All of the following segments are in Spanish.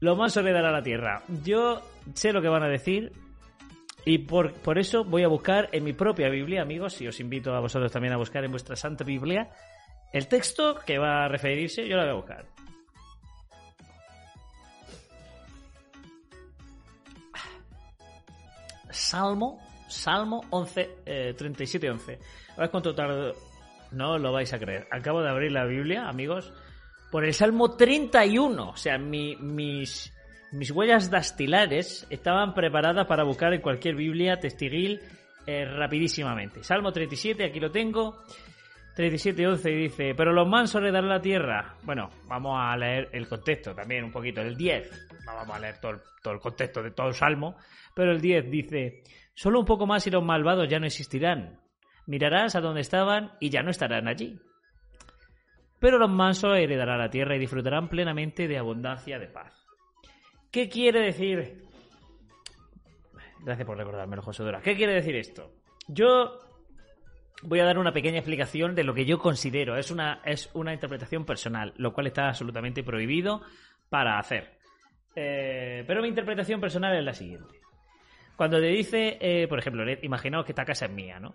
Lo más heredará la tierra. Yo sé lo que van a decir y por, por eso voy a buscar en mi propia Biblia, amigos, y os invito a vosotros también a buscar en vuestra Santa Biblia el texto que va a referirse, yo lo voy a buscar. Salmo, Salmo 11, eh, 37, 11. A ver cuánto tardo. No lo vais a creer. Acabo de abrir la Biblia, amigos, por el Salmo 31. O sea, mi- mis, huellas dactilares estaban preparadas para buscar en cualquier Biblia testiguil eh, rapidísimamente. Salmo 37, aquí lo tengo. 37.11 y dice, pero los mansos le darán la tierra. Bueno, vamos a leer el contexto también un poquito. El 10, no vamos a leer todo todo el contexto de todo el salmo, pero el 10 dice, solo un poco más y los malvados ya no existirán. Mirarás a donde estaban y ya no estarán allí. Pero los mansos heredarán la tierra y disfrutarán plenamente de abundancia de paz. ¿Qué quiere decir? Gracias por recordármelo, José Dora. ¿Qué quiere decir esto? Yo voy a dar una pequeña explicación de lo que yo considero. Es una, es una interpretación personal, lo cual está absolutamente prohibido para hacer. Eh, pero mi interpretación personal es la siguiente. Cuando te dice, eh, por ejemplo, imaginaos que esta casa es mía, ¿no?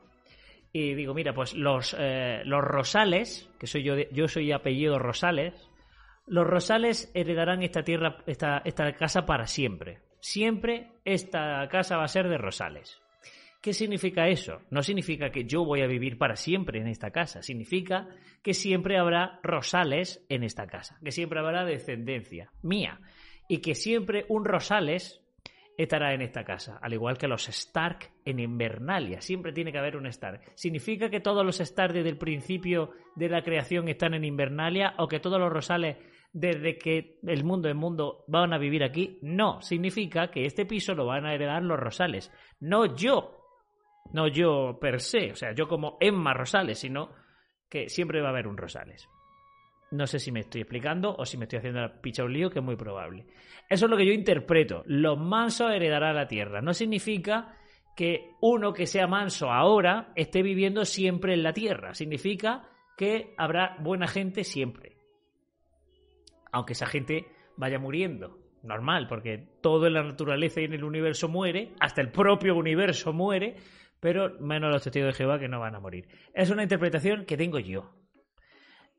Y digo, mira, pues los, eh, los Rosales, que soy yo, yo soy apellido Rosales, los Rosales heredarán esta tierra, esta, esta casa para siempre. Siempre esta casa va a ser de Rosales. ¿Qué significa eso? No significa que yo voy a vivir para siempre en esta casa. Significa que siempre habrá Rosales en esta casa. Que siempre habrá descendencia mía. Y que siempre un Rosales estará en esta casa. Al igual que los Stark en Invernalia. Siempre tiene que haber un Stark. ¿Significa que todos los Stark desde el principio de la creación están en Invernalia? ¿O que todos los Rosales desde que el mundo es mundo van a vivir aquí? No. Significa que este piso lo van a heredar los Rosales. No yo. No yo per se, o sea, yo como Emma Rosales, sino que siempre va a haber un Rosales. No sé si me estoy explicando o si me estoy haciendo picha un lío, que es muy probable. Eso es lo que yo interpreto. Los mansos heredarán la tierra. No significa que uno que sea manso ahora esté viviendo siempre en la tierra. Significa que habrá buena gente siempre. Aunque esa gente vaya muriendo. Normal, porque todo en la naturaleza y en el universo muere, hasta el propio universo muere, pero menos los testigos de Jehová que no van a morir. Es una interpretación que tengo yo.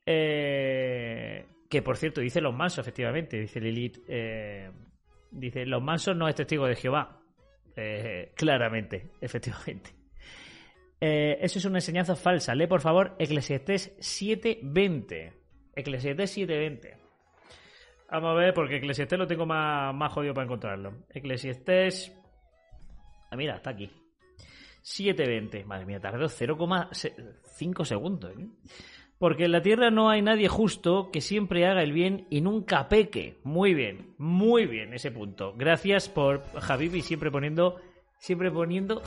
Eh, que por cierto, dice los mansos, efectivamente, dice Lilith. eh, dice, los mansos no es testigo de Jehová. Eh, claramente, efectivamente. Eso es una enseñanza falsa. Lee, por favor, Eclesiastés 7.20. Eclesiastés 7.20. Vamos a ver, porque Eclesiastés lo tengo más, más jodido para encontrarlo. Eclesiastés... Ah, mira, está aquí. 7.20. Madre mía, tardó 0,5 segundos. ¿eh? Porque en la tierra no hay nadie justo que siempre haga el bien y nunca peque. Muy bien, muy bien ese punto. Gracias por Javibi siempre poniendo, siempre poniendo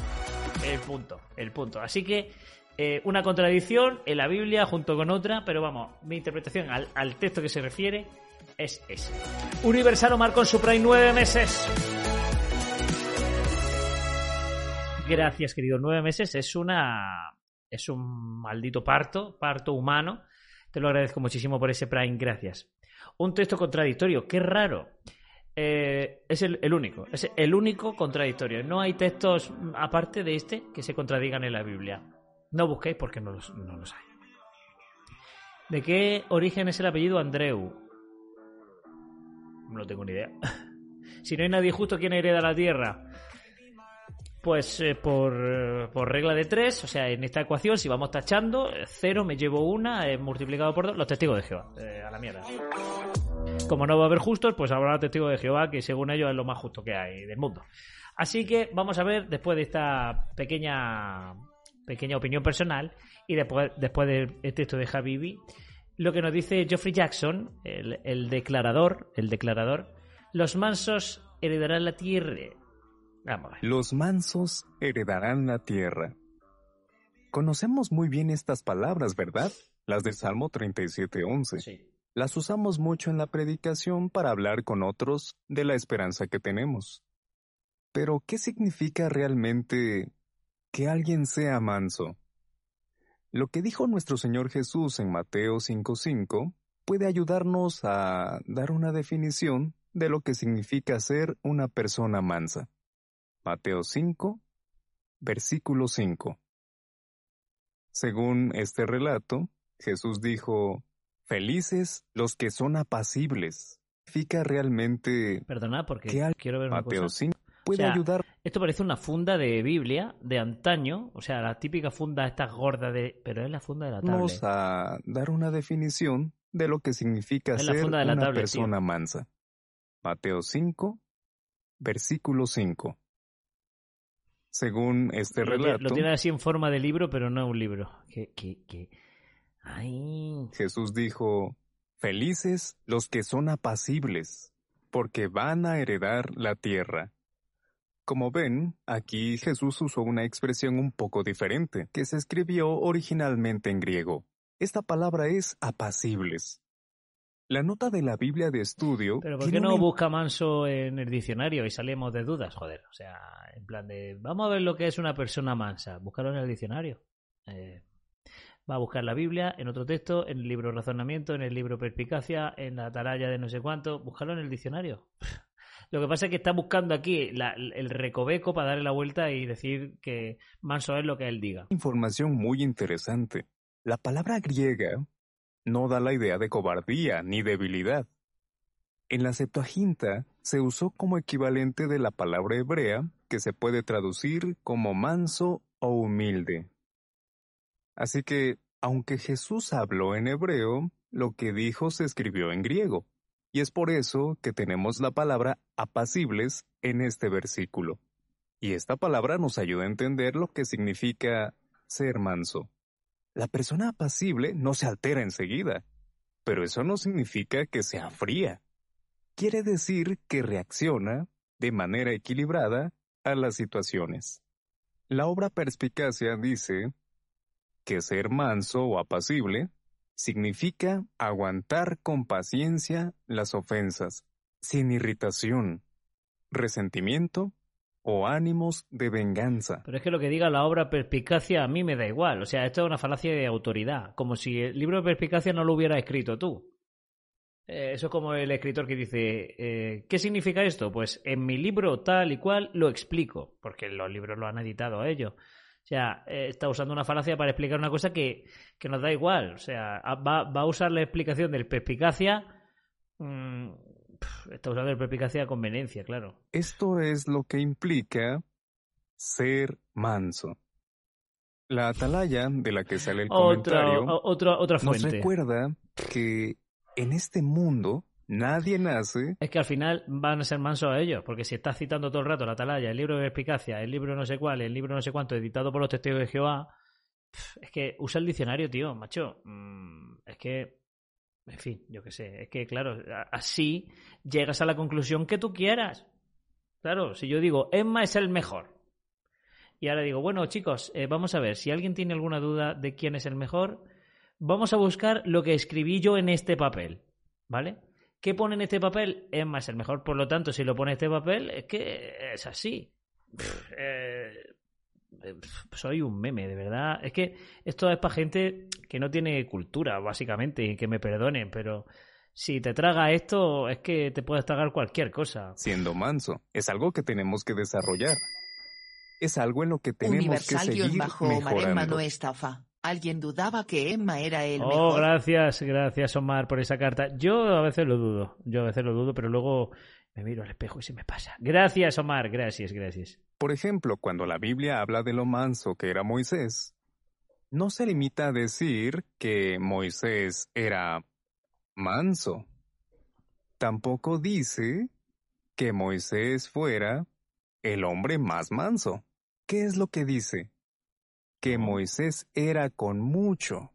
el punto, el punto. Así que eh, una contradicción en la Biblia junto con otra, pero vamos, mi interpretación al, al texto que se refiere es ese. Universal Omar con su Prime nueve meses. Gracias, querido. Nueve meses es una. Es un maldito parto, parto humano. Te lo agradezco muchísimo por ese Prime, gracias. Un texto contradictorio, qué raro. Eh, es el, único, es el único contradictorio. No hay textos, aparte de este, que se contradigan en la Biblia. No busquéis porque no los, no los hay. ¿De qué origen es el apellido Andreu? No tengo ni idea. si no hay nadie justo, ¿quién hereda la tierra? Pues eh, por, eh, por regla de tres, o sea, en esta ecuación, si vamos tachando, eh, cero me llevo una, eh, multiplicado por dos, los testigos de Jehová. Eh, a la mierda. Como no va a haber justos, pues habrá testigos de Jehová, que según ellos es lo más justo que hay del mundo. Así que vamos a ver, después de esta pequeña, pequeña opinión personal, y después, después del texto de Habibi, lo que nos dice Geoffrey Jackson, el declarador, el declarador, Los mansos heredarán la tierra. Los mansos heredarán la tierra. Conocemos muy bien estas palabras, ¿verdad? Las del Salmo 37.11. Sí. Las usamos mucho en la predicación para hablar con otros de la esperanza que tenemos. Pero, ¿qué significa realmente que alguien sea manso? Lo que dijo nuestro Señor Jesús en Mateo 5.5 puede ayudarnos a dar una definición de lo que significa ser una persona mansa. Mateo 5, versículo 5. Según este relato, Jesús dijo, Felices los que son apacibles. Significa realmente Perdona, porque que al- quiero ver una Mateo cosa. 5 puede O sea, ayudar Esto parece una funda de Biblia de antaño, o sea, la típica funda esta gorda de... Pero es la funda de la tablet. Vamos a dar una definición de lo que significa Es ser una tablet, persona mansa. Mateo 5, versículo 5. Según este relato, lo tiene así en forma de libro, pero no un libro. Que, que, que... Ay, Jesús dijo, Felices los que son apacibles, porque van a heredar la tierra. Como ven, aquí Jesús usó una expresión un poco diferente, que se escribió originalmente en griego. Esta palabra es apacibles. La nota de la Biblia de estudio pero ¿por qué no una busca Manso en el diccionario y salimos de dudas? Joder, o sea, en plan de... Vamos a ver lo que es una persona mansa. Búscalo en el diccionario. Eh, va a buscar la Biblia en otro texto, en el libro Razonamiento, en el libro Perspicacia, en la atalaya de no sé cuánto. Búscalo en el diccionario. Lo que pasa es que está buscando aquí la- el recoveco para darle la vuelta y decir que manso es lo que él diga. información muy interesante. La palabra griega no da la idea de cobardía ni debilidad. En la Septuaginta se usó como equivalente de la palabra hebrea que se puede traducir como manso o humilde. Así que, aunque Jesús habló en hebreo, lo que dijo se escribió en griego. Y es por eso que tenemos la palabra apacibles en este versículo. Y esta palabra nos ayuda a entender lo que significa ser manso. La persona apacible no se altera enseguida, pero eso no significa que sea fría. Quiere decir que reacciona de manera equilibrada a las situaciones. La obra Perspicacia dice que ser manso o apacible significa aguantar con paciencia las ofensas, sin irritación, resentimiento o ánimos de venganza. Pero es que lo que diga la obra Perspicacia a mí me da igual. O sea, esto es una falacia de autoridad. Como si el libro de Perspicacia no lo hubiera escrito tú. Eh, eso es como el escritor que dice, eh, ¿qué significa esto? Pues en mi libro tal y cual lo explico, porque los libros lo han editado ellos. O sea, eh, está usando una falacia para explicar una cosa que, que nos da igual. O sea, a- va, va a usar la explicación del Perspicacia. mm, está usando el Perspicacia a conveniencia, claro. Esto es lo que implica ser manso. La atalaya de la que sale el Otra, comentario otra, otra nos fuente. recuerda que en este mundo nadie nace Es que al final van a ser mansos a ellos, porque si estás citando todo el rato la atalaya, el libro de Perspicacia, el libro no sé cuál, el libro no sé cuánto, editado por los testigos de Jehová, es que usa el diccionario, tío, macho. Mm, es que, en fin, yo qué sé, es que claro, así llegas a la conclusión que tú quieras. Claro, si yo digo, Emma es el mejor. Y ahora digo, bueno, chicos, eh, vamos a ver, si alguien tiene alguna duda de quién es el mejor, vamos a buscar lo que escribí yo en este papel, ¿vale? ¿Qué pone en este papel? Emma es el mejor, por lo tanto, si lo pone en este papel, es que es así. Eh, soy un meme, de verdad. Es que esto es para gente que no tiene cultura, básicamente, y que me perdonen, pero si te traga esto, es que te puedes tragar cualquier cosa. siendo manso. Es algo que tenemos que desarrollar. Es algo en lo que tenemos que Universal seguir bajo Omar Emma mejorando. no estafa. Alguien dudaba que Emma era el Oh, mejor. gracias, gracias Omar por esa carta. Yo a veces lo dudo, yo a veces lo dudo, pero luego me miro al espejo y se me pasa. Gracias Omar, gracias, gracias. Por ejemplo, cuando la Biblia habla de lo manso que era Moisés, no se limita a decir que Moisés era manso. Tampoco dice que Moisés fuera el hombre más manso. ¿Qué es lo que dice? Que. Moisés era con mucho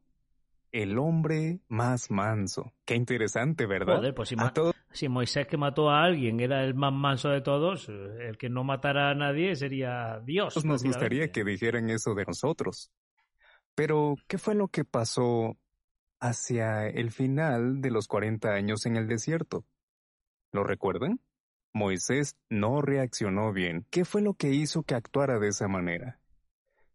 el hombre más manso. Qué interesante, ¿verdad? Joder, pues si, A todos si Moisés que mató a alguien era el más manso de todos, eh, el que no matara a nadie sería Dios. nos gustaría que dijeran eso de nosotros. Pero, ¿qué fue lo que pasó hacia el final de los 40 años en el desierto? ¿Lo recuerdan? Moisés no reaccionó bien. ¿Qué fue lo que hizo que actuara de esa manera?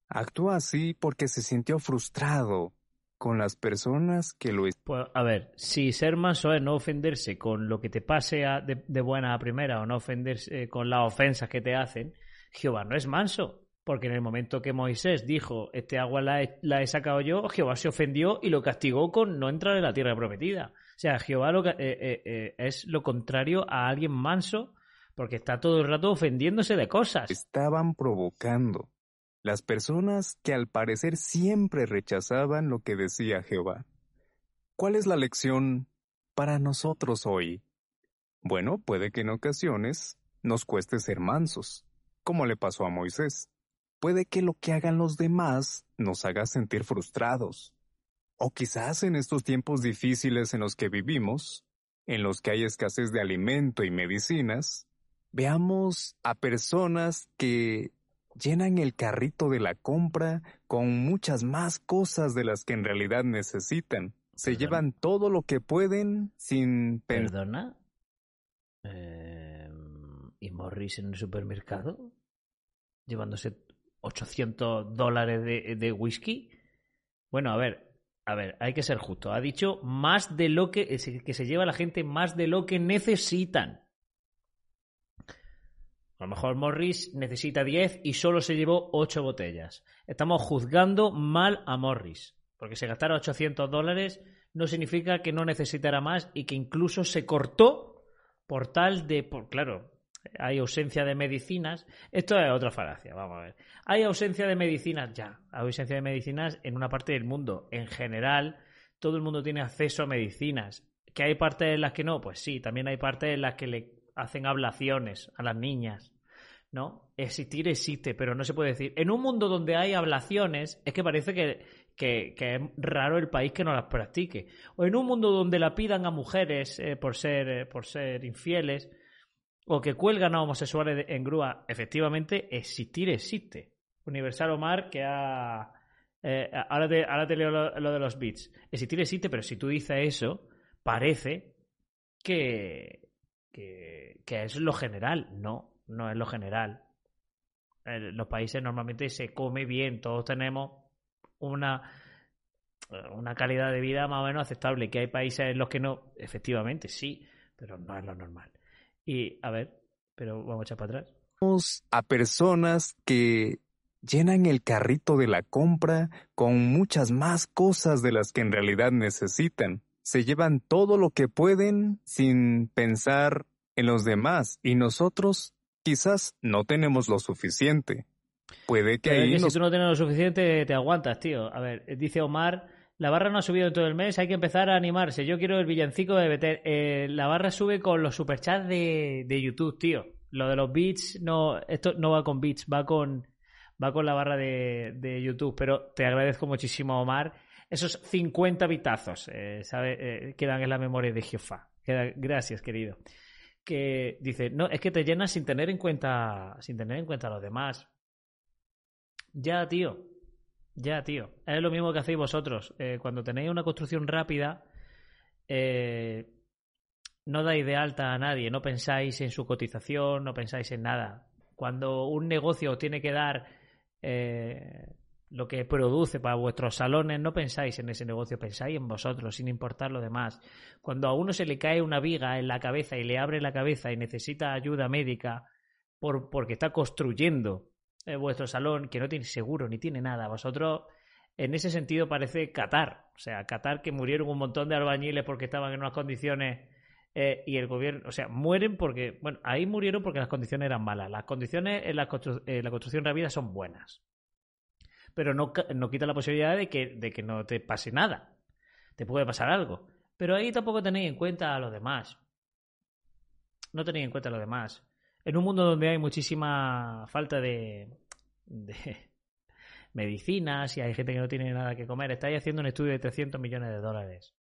Actuó así porque se sintió frustrado con las personas que lo Pues, a ver, si ser manso es no ofenderse con lo que te pase a- de, de buena a primera o no ofenderse eh, con las ofensas que te hacen, Jehová no es manso. Porque en el momento que Moisés dijo, este agua la he, la he sacado yo, Jehová se ofendió y lo castigó con no entrar en la tierra prometida. O sea, Jehová lo eh, eh, es lo contrario a alguien manso porque está todo el rato ofendiéndose de cosas. estaban provocando. Las personas que al parecer siempre rechazaban lo que decía Jehová. ¿Cuál es la lección para nosotros hoy? Bueno, puede que en ocasiones nos cueste ser mansos, como le pasó a Moisés. Puede que lo que hagan los demás nos haga sentir frustrados. O quizás en estos tiempos difíciles en los que vivimos, en los que hay escasez de alimento y medicinas, veamos a personas que llenan el carrito de la compra con muchas más cosas de las que en realidad necesitan. Se llevan todo lo que pueden sin. ¿Perdona? Eh, ¿Y Morris en el supermercado? ¿Llevándose 800 dólares de, de whisky? Bueno, a ver, a ver, hay que ser justo. Ha dicho más de lo que, que se lleva la gente más de lo que necesitan. A lo mejor Morris necesita 10 y solo se llevó 8 botellas. Estamos juzgando mal a Morris. Porque se gastara 800 dólares no significa que no necesitara más y que incluso se cortó por tal de... Por, claro, hay ausencia de medicinas. Esto es otra falacia, vamos a ver. Hay ausencia de medicinas ya. Hay ausencia de medicinas en una parte del mundo. En general, todo el mundo tiene acceso a medicinas. ¿Que hay partes en las que no? Pues sí, también hay partes en las que le hacen ablaciones a las niñas. ¿No? Existir existe, pero no se puede decir. En un mundo donde hay ablaciones, es que parece que, que, es raro el país que no las practique. O en un mundo donde la pidan a mujeres eh, por, ser, eh, por ser infieles, o que cuelgan a homosexuales en grúa, efectivamente, existir existe. Universal Omar, que ha. eh, ahora, te, ahora te leo lo, lo de los bits. Existir existe, pero si tú dices eso, parece que, que, es lo general. No, no es lo general. En los países normalmente se come bien, todos tenemos una, una calidad de vida más o menos aceptable. Que hay países en los que no, efectivamente, sí, pero no es lo normal. Y a ver, pero vamos a echar para atrás. a personas que llenan el carrito de la compra con muchas más cosas de las que en realidad necesitan. Se llevan todo lo que pueden sin pensar en los demás y nosotros quizás no tenemos lo suficiente. Puede que Pero es ahí que nos si tú no tienes lo suficiente, te aguantas, tío. A ver, dice Omar, la barra no ha subido en todo el mes, hay que empezar a animarse. Yo quiero el villancico de Betel. Eh, la barra sube con los superchats de, de YouTube, tío. Lo de los beats, no, esto no va con beats, va con, va con la barra de, de YouTube. Pero te agradezco muchísimo, Omar. Esos 50 bitazos, eh, ¿sabe? Eh, quedan en la memoria de Jehová. Gracias, querido. Que dice, no, es que te llenas sin tener en cuenta, sin tener en cuenta a los demás. Ya, tío. Ya, tío. Es lo mismo que hacéis vosotros. Eh, cuando tenéis una construcción rápida, no dais de alta a nadie, no pensáis en su cotización, no pensáis en nada. Cuando un negocio os tiene que dar eh, lo que produce para vuestros salones, no pensáis en ese negocio, pensáis en vosotros, sin importar lo demás. Cuando a uno se le cae una viga en la cabeza y le abre la cabeza y necesita ayuda médica por, porque está construyendo eh, vuestro salón que no tiene seguro ni tiene nada, vosotros en ese sentido parece Qatar. O sea, Qatar que murieron un montón de albañiles porque estaban en unas condiciones eh, y el gobierno, o sea, mueren porque, bueno, ahí murieron porque las condiciones eran malas. Las condiciones en la, en la construcción rápida son buenas. Pero no, no quita la posibilidad de que, de que no te pase nada. Te puede pasar algo. Pero ahí tampoco tenéis en cuenta a los demás. No tenéis en cuenta a los demás. En un mundo donde hay muchísima falta de, de, medicinas y hay gente que no tiene nada que comer. Estáis haciendo un estudio de 300 millones de dólares.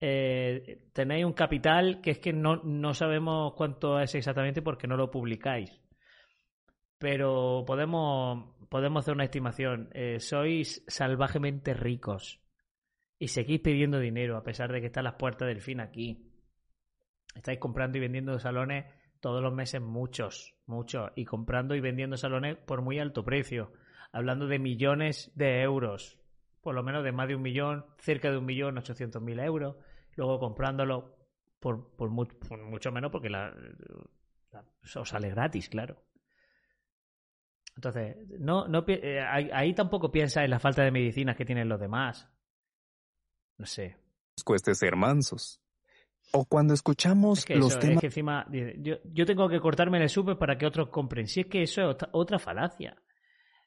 Eh, tenéis un capital que es que no, no sabemos cuánto es exactamente porque no lo publicáis. Pero podemos, podemos hacer una estimación. Eh, sois salvajemente ricos y seguís pidiendo dinero a pesar de que están las puertas del fin aquí. Estáis comprando y vendiendo salones todos los meses muchos, muchos, y comprando y vendiendo salones por muy alto precio, hablando de millones de euros, por lo menos de más de un millón, cerca de un millón ochocientos mil euros, luego comprándolo por, mucho menos porque la, os sale gratis, claro. Entonces, no, no, eh, ahí, tampoco piensa en la falta de medicinas que tienen los demás. No sé. Cueste ser mansos. O cuando escuchamos los temas. Es que encima, yo, yo, tengo que cortarme el súper para que otros compren. Si es que eso es otra, falacia.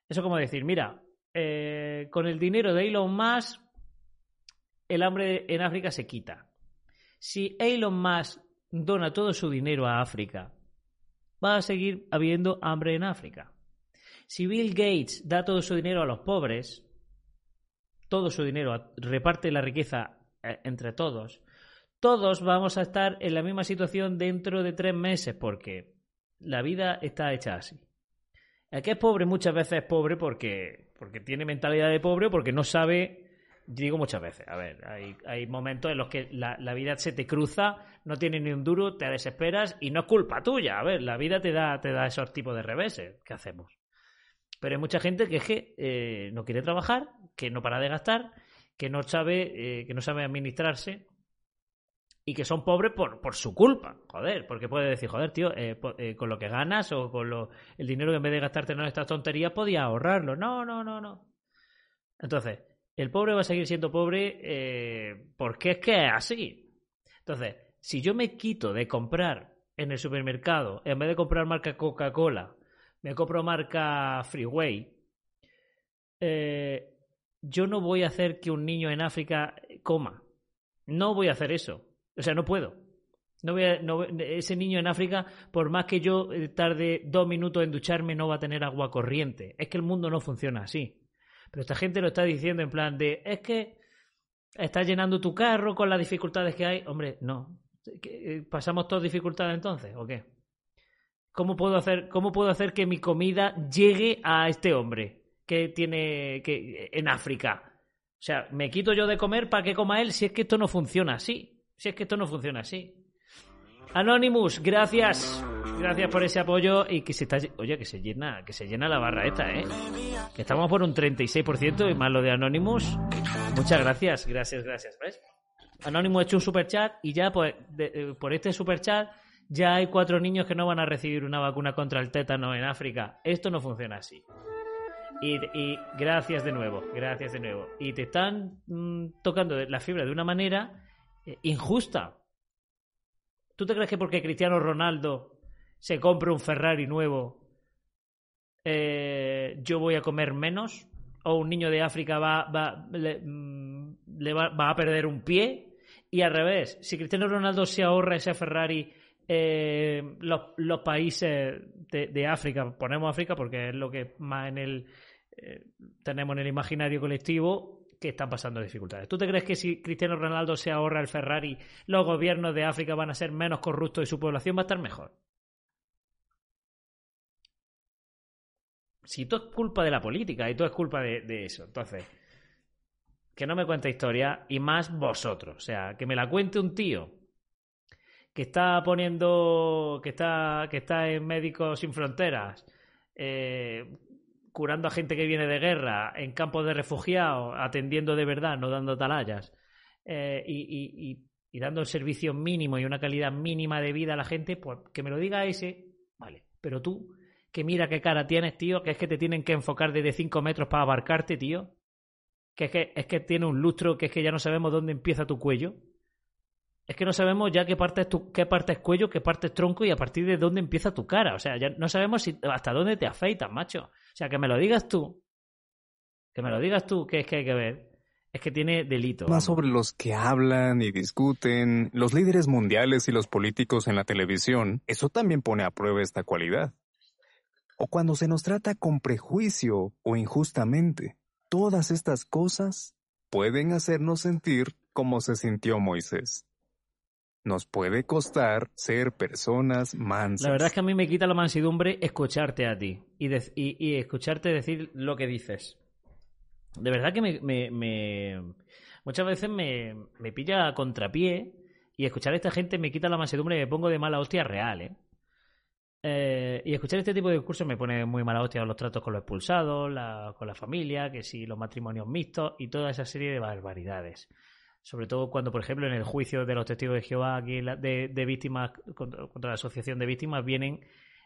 Eso como decir, mira, eh, con el dinero de Elon Musk, el hambre en África se quita. Si Elon Musk dona todo su dinero a África, va a seguir habiendo hambre en África. Si Bill Gates da todo su dinero a los pobres, todo su dinero, reparte la riqueza eh, entre todos, todos vamos a estar en la misma situación dentro de tres meses porque la vida está hecha así. El que es pobre muchas veces es pobre porque, porque tiene mentalidad de pobre o porque no sabe, digo muchas veces, a ver, hay, hay momentos en los que la, vida se te cruza, no tienes ni un duro, te desesperas y no es culpa tuya, a ver, la vida te da, te da esos tipos de reveses, ¿qué hacemos? Pero hay mucha gente que es que eh, no quiere trabajar, que no para de gastar, que no sabe, eh, que no sabe administrarse y que son pobres por, por su culpa, joder, porque puede decir, joder, tío, eh, eh, con lo que ganas o con lo, el dinero que en vez de gastarte en estas tonterías podía ahorrarlo. No, no, no, no. Entonces, el pobre va a seguir siendo pobre porque es que es así. Entonces, si yo me quito de comprar en el supermercado, en vez de comprar marca Coca-Cola, me compro marca Freeway, yo no voy a hacer que un niño en África coma. No voy a hacer eso. O sea, no puedo. No voy ese niño en África, por más que yo eh, tarde dos minutos en ducharme, no va a tener agua corriente. Es que el mundo no funciona así. Pero esta gente lo está diciendo en plan de, es que estás llenando tu carro con las dificultades que hay. Hombre, no. Eh, ¿Pasamos todas dificultades entonces o qué? ¿Cómo puedo hacer, cómo puedo hacer que mi comida llegue a este hombre que tiene que en África? O sea, me quito yo de comer para que coma él si es que esto no funciona así. Si es que esto no funciona así. Anonymous, gracias. Gracias por ese apoyo y que se está oye, que se llena, que se llena la barra esta, ¿eh? Que estamos por un 36% y más lo de Anonymous. Muchas gracias, gracias, gracias, ¿ves? Anonymous ha hecho un super chat y ya por, eh, por este super chat ya hay cuatro niños que no van a recibir una vacuna contra el tétano en África. Esto no funciona así. Y, gracias de nuevo, gracias de nuevo. Y te están mm, tocando la fibra de una manera eh, injusta. ¿Tú te crees que porque Cristiano Ronaldo se compra un Ferrari nuevo, eh, yo voy a comer menos? ¿O un niño de África va, va, mm, va, a perder un pie? Y al revés, si Cristiano Ronaldo se ahorra ese Ferrari, eh, los, países de, África, ponemos África porque es lo que más en el tenemos en el imaginario colectivo, que están pasando dificultades. ¿Tú te crees que si Cristiano Ronaldo se ahorra el Ferrari, los gobiernos de África van a ser menos corruptos y su población va a estar mejor? Si todo es culpa de la política y todo es culpa de, eso, entonces, que no me cuente historia y más vosotros. O sea, que me la cuente un tío que está poniendo, que está, que está en Médicos Sin Fronteras, eh, curando a gente que viene de guerra, en campos de refugiados, atendiendo de verdad, no dando talayas, eh, y, dando el servicio mínimo y una calidad mínima de vida a la gente, pues que me lo diga ese, vale. Pero tú, que mira qué cara tienes, tío, que es que te tienen que enfocar desde 5 metros para abarcarte, tío. Que es que, es que tiene un lustro, que es que ya no sabemos dónde empieza tu cuello. Es que no sabemos ya qué parte es tu, qué parte es cuello, qué parte es tronco y a partir de dónde empieza tu cara. O sea, ya no sabemos si, hasta dónde te afeitas, macho. O sea, que me lo digas tú. Que me lo digas tú, que es que hay que ver. Es que tiene delito. Más sobre los que hablan y discuten, los líderes mundiales y los políticos en la televisión, eso también pone a prueba esta cualidad. o cuando se nos trata con prejuicio o injustamente. Todas estas cosas pueden hacernos sentir como se sintió Moisés. Nos puede costar ser personas mansas. La verdad es que a mí me quita la mansidumbre escucharte a ti y, escucharte decir lo que dices. De verdad que me, muchas veces me, me pilla a contrapié y escuchar a esta gente me quita la mansedumbre y me pongo de mala hostia real, ¿eh? Eh, y escuchar este tipo de discursos me pone muy mala hostia los tratos con los expulsados, con la familia, que si los matrimonios mixtos y toda esa serie de barbaridades. Sobre todo cuando, por ejemplo, en el juicio de los testigos de Jehová aquí de, víctimas contra, la asociación de víctimas vienen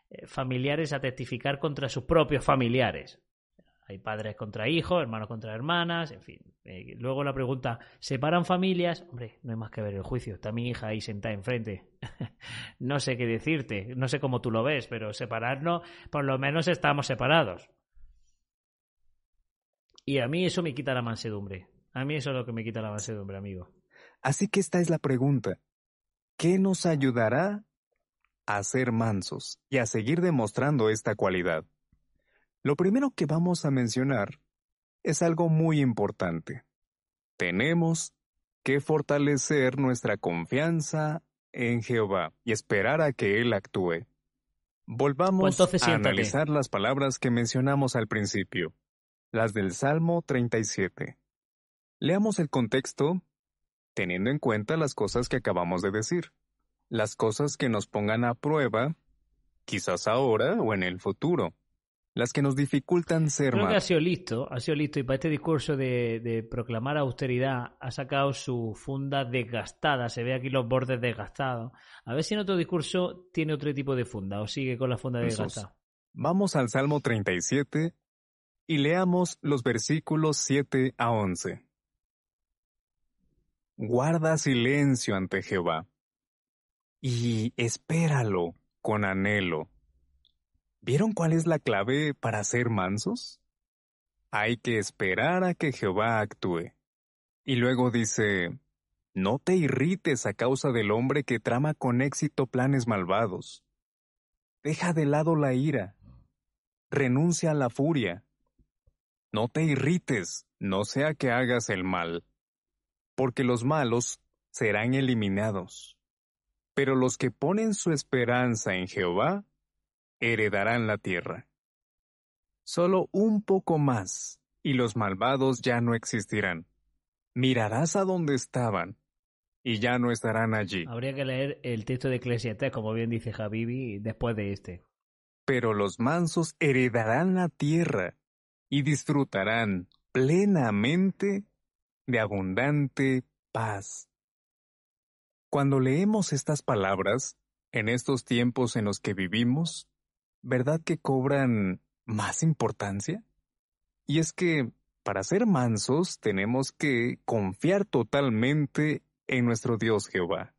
eh, familiares a testificar contra sus propios familiares. Hay padres contra hijos, hermanos contra hermanas, en fin. Eh, luego la pregunta, ¿separan familias? Hombre, no hay más que ver el juicio. Está mi hija ahí sentada enfrente. no sé qué decirte, no sé cómo tú lo ves, pero separarnos, por lo menos estamos separados. Y a mí eso me quita la mansedumbre. A mí eso es lo que me quita la mansedumbre, amigo. Así que esta es la pregunta. ¿Qué nos ayudará a ser mansos y a seguir demostrando esta cualidad? Lo primero que vamos a mencionar es algo muy importante. Tenemos que fortalecer nuestra confianza en Jehová y esperar a que Él actúe. Volvamos pues a analizar las palabras que mencionamos al principio, las del Salmo 37. Leamos el contexto teniendo en cuenta las cosas que acabamos de decir, las cosas que nos pongan a prueba, quizás ahora o en el futuro las que nos dificultan ser Creo más. que ha sido listo, ha sido listo y para este discurso de, proclamar austeridad ha sacado su funda desgastada, se ve aquí los bordes desgastados. A ver si en otro discurso tiene otro tipo de funda o sigue con la funda desgastada. Vamos al Salmo 37 y leamos los versículos 7 a 11. Guarda silencio ante Jehová y espéralo con anhelo ¿Vieron cuál es la clave para ser mansos? Hay que esperar a que Jehová actúe. Y luego dice, no te irrites a causa del hombre que trama con éxito planes malvados. Deja de lado la ira. Renuncia a la furia. No te irrites, no sea que hagas el mal, porque los malos serán eliminados. Pero los que ponen su esperanza en Jehová heredarán la tierra. Solo un poco más, y los malvados ya no existirán. Mirarás a donde estaban, y ya no estarán allí. Habría que leer el texto de Eclesiastes, como bien dice Javibi, después de este. Pero los mansos heredarán la tierra, y disfrutarán plenamente de abundante paz. Cuando leemos estas palabras, en estos tiempos en los que vivimos, ¿verdad que cobran más importancia? Y es que para ser mansos tenemos que confiar totalmente en nuestro Dios Jehová.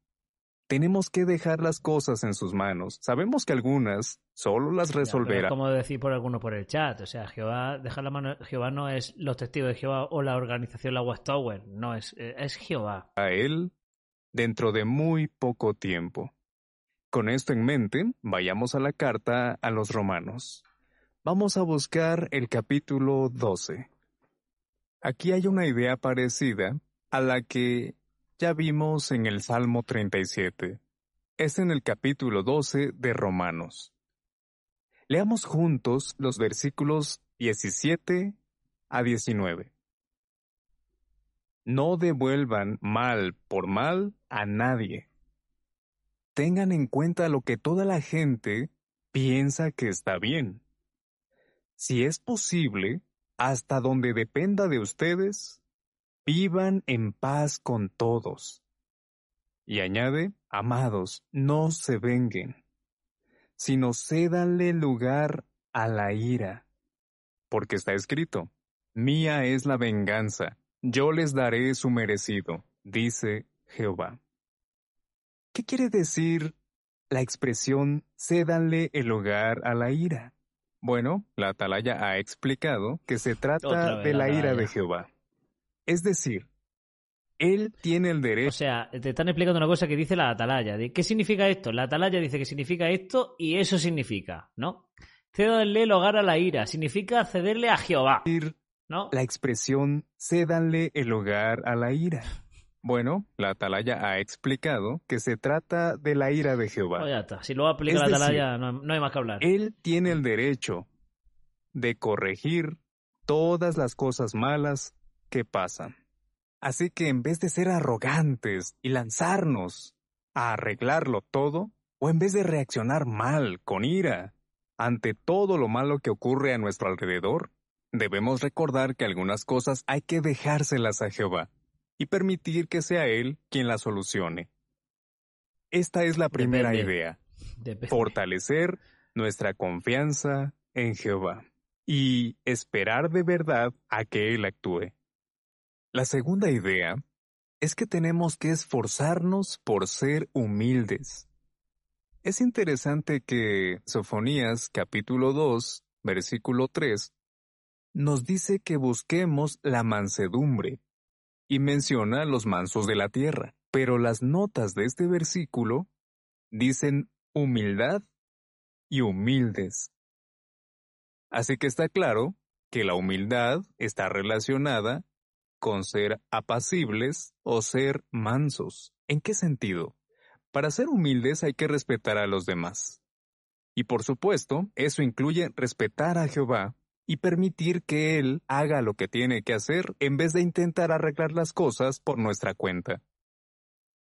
Tenemos que dejar las cosas en sus manos. Sabemos que algunas solo las resolverá. como decir por alguno por el chat, o sea, Jehová, dejar la mano, Jehová no es los testigos de Jehová o la organización la Watchtower, no es, es Jehová. A él dentro de muy poco tiempo. Con esto en mente, vayamos a la carta a los romanos. Vamos a buscar el capítulo 12. Aquí hay una idea parecida a la que ya vimos en el Salmo 37. Es en el capítulo 12 de Romanos. Leamos juntos los versículos 17 a 19. No devuelvan mal por mal a nadie tengan en cuenta lo que toda la gente piensa que está bien. Si es posible, hasta donde dependa de ustedes, vivan en paz con todos. Y añade, amados, no se venguen, sino cédanle lugar a la ira, porque está escrito, mía es la venganza, yo les daré su merecido, dice Jehová. ¿Qué quiere decir la expresión cédanle el hogar a la ira? Bueno, la atalaya ha explicado que se trata de la, ira de Jehová. Es decir, él tiene el derecho. O sea, te están explicando una cosa que dice la atalaya. ¿Qué significa esto? La atalaya dice que significa esto y eso significa, ¿no? Cédanle el hogar a la ira. Significa cederle a Jehová. ¿No? La expresión cédanle el hogar a la ira. Bueno, la atalaya ha explicado que se trata de la ira de Jehová. Pues ya está. Si lo aplica la atalaya, no, no hay más que hablar. Él tiene el derecho de corregir todas las cosas malas que pasan. Así que en vez de ser arrogantes y lanzarnos a arreglarlo todo, o en vez de reaccionar mal, con ira, ante todo lo malo que ocurre a nuestro alrededor, debemos recordar que algunas cosas hay que dejárselas a Jehová y permitir que sea Él quien las solucione. Esta es la primera idea. Fortalecer nuestra confianza en Jehová y esperar de verdad a que Él actúe. La segunda idea es que tenemos que esforzarnos por ser humildes. Es interesante que Sofonías capítulo 2, versículo 3, nos dice que busquemos la mansedumbre y menciona los mansos de la tierra, pero las notas de este versículo dicen humildad y humildes. Así que está claro que la humildad está relacionada con ser apacibles o ser mansos. ¿En qué sentido? Para ser humildes hay que respetar a los demás. Y por supuesto, eso incluye respetar a Jehová y permitir que Él haga lo que tiene que hacer en vez de intentar arreglar las cosas por nuestra cuenta.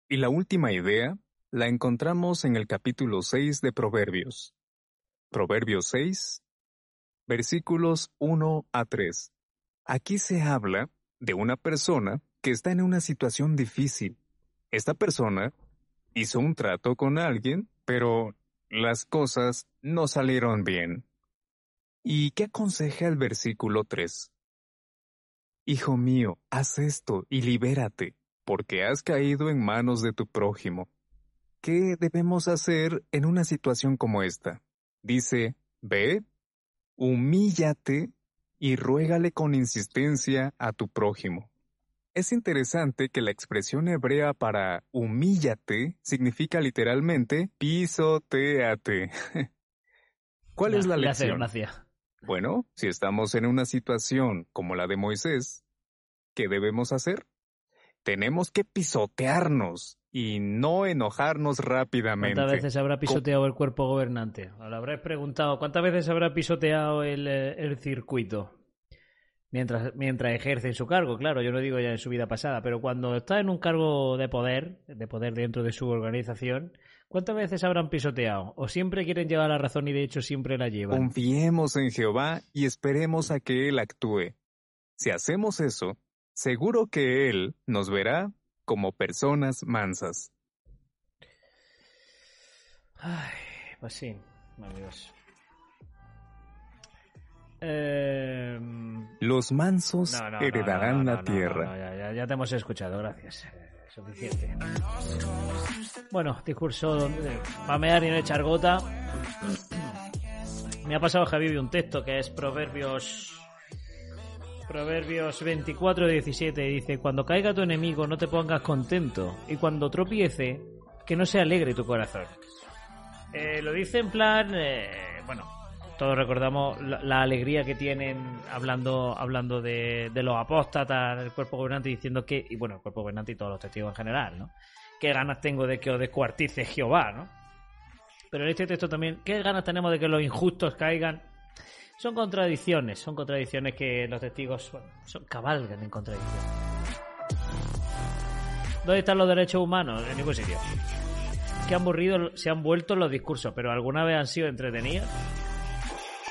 Y la última idea la encontramos en el capítulo 6 de Proverbios. Proverbios 6, versículos 1 a 3. Aquí se habla de una persona que está en una situación difícil. Esta persona hizo un trato con alguien, pero las cosas no salieron bien. ¿Y qué aconseja el versículo 3? Hijo mío, haz esto y libérate, porque has caído en manos de tu prójimo. ¿Qué debemos hacer en una situación como esta? Dice, ve, humíllate y ruégale con insistencia a tu prójimo. Es interesante que la expresión hebrea para humíllate significa literalmente pisoteate. ¿Cuál es la lección? Bueno, si estamos en una situación como la de Moisés, ¿qué debemos hacer? Tenemos que pisotearnos y no enojarnos rápidamente. ¿Cuántas veces habrá pisoteado el cuerpo gobernante? Lo habrás preguntado. ¿Cuántas veces habrá pisoteado el, eh, el circuito? Mientras, mientras ejerce en su cargo, claro, yo no digo ya en su vida pasada, pero cuando está en un cargo de poder, de poder dentro de su organización, ¿cuántas veces habrán pisoteado? ¿O siempre quieren llevar la razón y de hecho siempre la llevan? Confiemos en Jehová y esperemos a que Él actúe. Si hacemos eso, seguro que Él nos verá como personas mansas. Ay, pues sí, maravilloso. Eh... Los mansos heredarán la tierra. Ya, ya, te hemos escuchado, gracias. Suficiente. Bueno, discurso para mear y no echar gota. Me ha pasado Javi un texto que es Proverbios Proverbios 24, 17 dice, cuando caiga tu enemigo no te pongas contento y cuando tropiece, que no se alegre tu corazón. Eh, lo dice en plan, eh, bueno, todos recordamos la, alegría que tienen hablando hablando de, los apóstatas, del cuerpo gobernante, diciendo que, y bueno, el cuerpo gobernante y todos los testigos en general, ¿no? Qué ganas tengo de que os descuartice Jehová, ¿no? Pero en este texto también, ¿qué ganas tenemos de que los injustos caigan? Son contradicciones, son contradicciones que los testigos son, cabalgan en contradicción. ¿Dónde están los derechos humanos? En ningún sitio. Que han aburrido, se han vuelto los discursos, pero alguna vez han sido entretenidos.